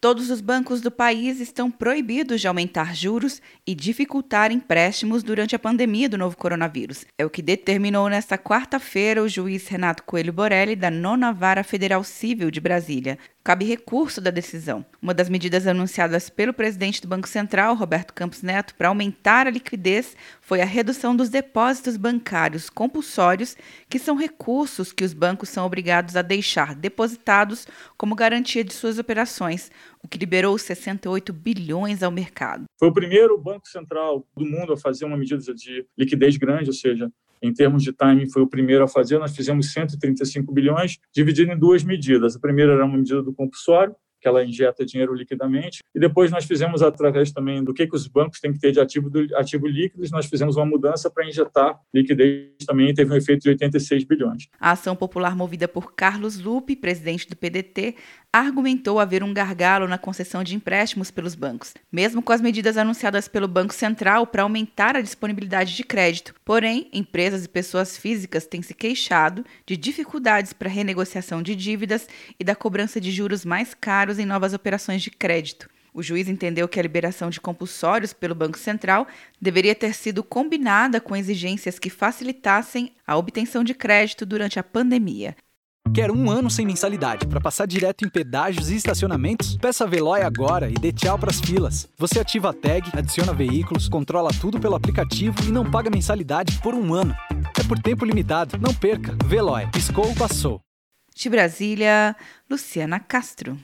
Todos os bancos do país estão proibidos de aumentar juros e dificultar empréstimos durante a pandemia do novo coronavírus. É o que determinou nesta quarta-feira o juiz Renato Coelho Borelli, da Nona Vara Federal Civil de Brasília. Cabe recurso da decisão. Uma das medidas anunciadas pelo presidente do Banco Central, Roberto Campos Neto, para aumentar a liquidez foi a redução dos depósitos bancários compulsórios, que são recursos que os bancos são obrigados a deixar depositados como garantia de suas operações o que liberou 68 bilhões ao mercado. Foi o primeiro banco central do mundo a fazer uma medida de liquidez grande, ou seja, em termos de timing, foi o primeiro a fazer. Nós fizemos 135 bilhões, dividido em duas medidas. A primeira era uma medida do compulsório, que ela injeta dinheiro liquidamente. E depois nós fizemos, através também do que, que os bancos têm que ter de ativo, do, ativo líquidos, nós fizemos uma mudança para injetar liquidez também, teve um efeito de 86 bilhões. A ação popular movida por Carlos Lupe, presidente do PDT, argumentou haver um gargalo na concessão de empréstimos pelos bancos, mesmo com as medidas anunciadas pelo Banco Central para aumentar a disponibilidade de crédito. Porém, empresas e pessoas físicas têm se queixado de dificuldades para renegociação de dívidas e da cobrança de juros mais caros em novas operações de crédito. O juiz entendeu que a liberação de compulsórios pelo Banco Central deveria ter sido combinada com exigências que facilitassem a obtenção de crédito durante a pandemia. Quer um ano sem mensalidade para passar direto em pedágios e estacionamentos? Peça a Veloy agora e dê tchau para as filas. Você ativa a tag, adiciona veículos, controla tudo pelo aplicativo e não paga mensalidade por um ano. É por tempo limitado. Não perca. Veloy. Piscou, passou. De Brasília, Luciana Castro.